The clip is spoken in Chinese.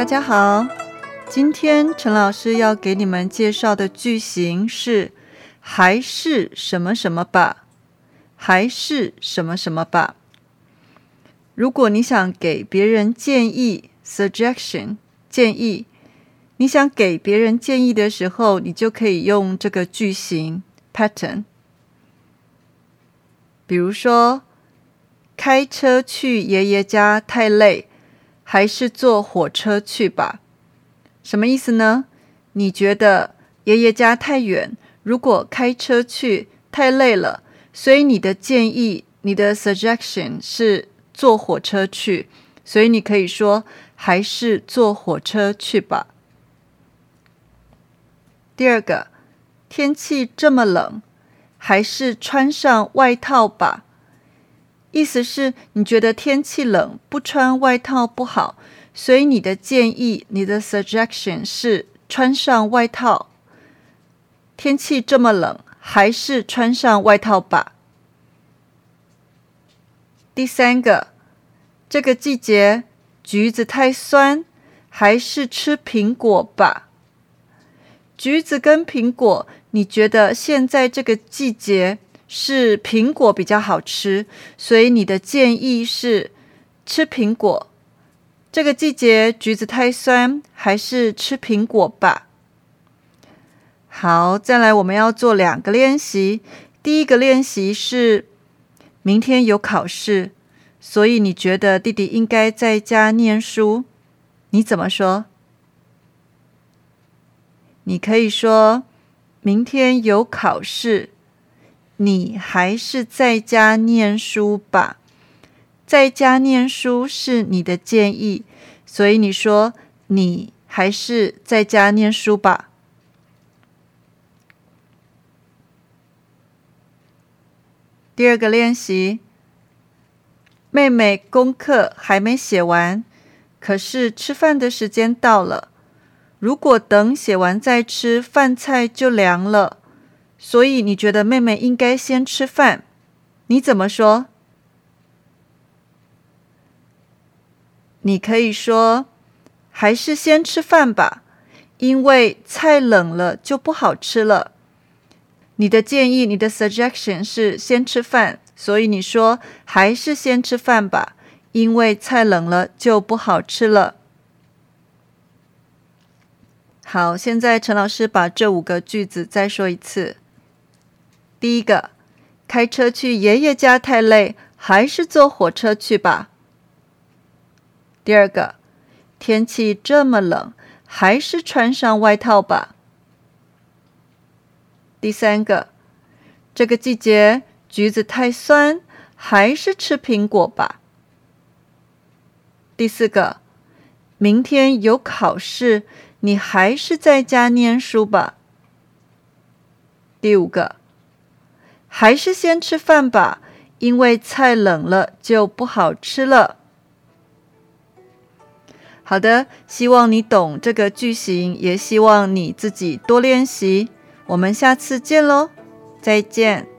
大家好，今天陈老师要给你们介绍的句型是“还是什么什么吧”，还是什么什么吧。如果你想给别人建议 （suggestion） 建议，你想给别人建议的时候，你就可以用这个句型 pattern。比如说，开车去爷爷家太累。还是坐火车去吧，什么意思呢？你觉得爷爷家太远，如果开车去太累了，所以你的建议，你的 suggestion 是坐火车去，所以你可以说还是坐火车去吧。第二个，天气这么冷，还是穿上外套吧。意思是你觉得天气冷，不穿外套不好，所以你的建议，你的 suggestion 是穿上外套。天气这么冷，还是穿上外套吧。第三个，这个季节橘子太酸，还是吃苹果吧。橘子跟苹果，你觉得现在这个季节？是苹果比较好吃，所以你的建议是吃苹果。这个季节橘子太酸，还是吃苹果吧。好，再来我们要做两个练习。第一个练习是明天有考试，所以你觉得弟弟应该在家念书，你怎么说？你可以说明天有考试。你还是在家念书吧，在家念书是你的建议，所以你说你还是在家念书吧。第二个练习，妹妹功课还没写完，可是吃饭的时间到了，如果等写完再吃，饭菜就凉了。所以你觉得妹妹应该先吃饭，你怎么说？你可以说还是先吃饭吧，因为菜冷了就不好吃了。你的建议，你的 suggestion 是先吃饭，所以你说还是先吃饭吧，因为菜冷了就不好吃了。好，现在陈老师把这五个句子再说一次。第一个，开车去爷爷家太累，还是坐火车去吧。第二个，天气这么冷，还是穿上外套吧。第三个，这个季节橘子太酸，还是吃苹果吧。第四个，明天有考试，你还是在家念书吧。第五个。还是先吃饭吧，因为菜冷了就不好吃了。好的，希望你懂这个句型，也希望你自己多练习。我们下次见喽，再见。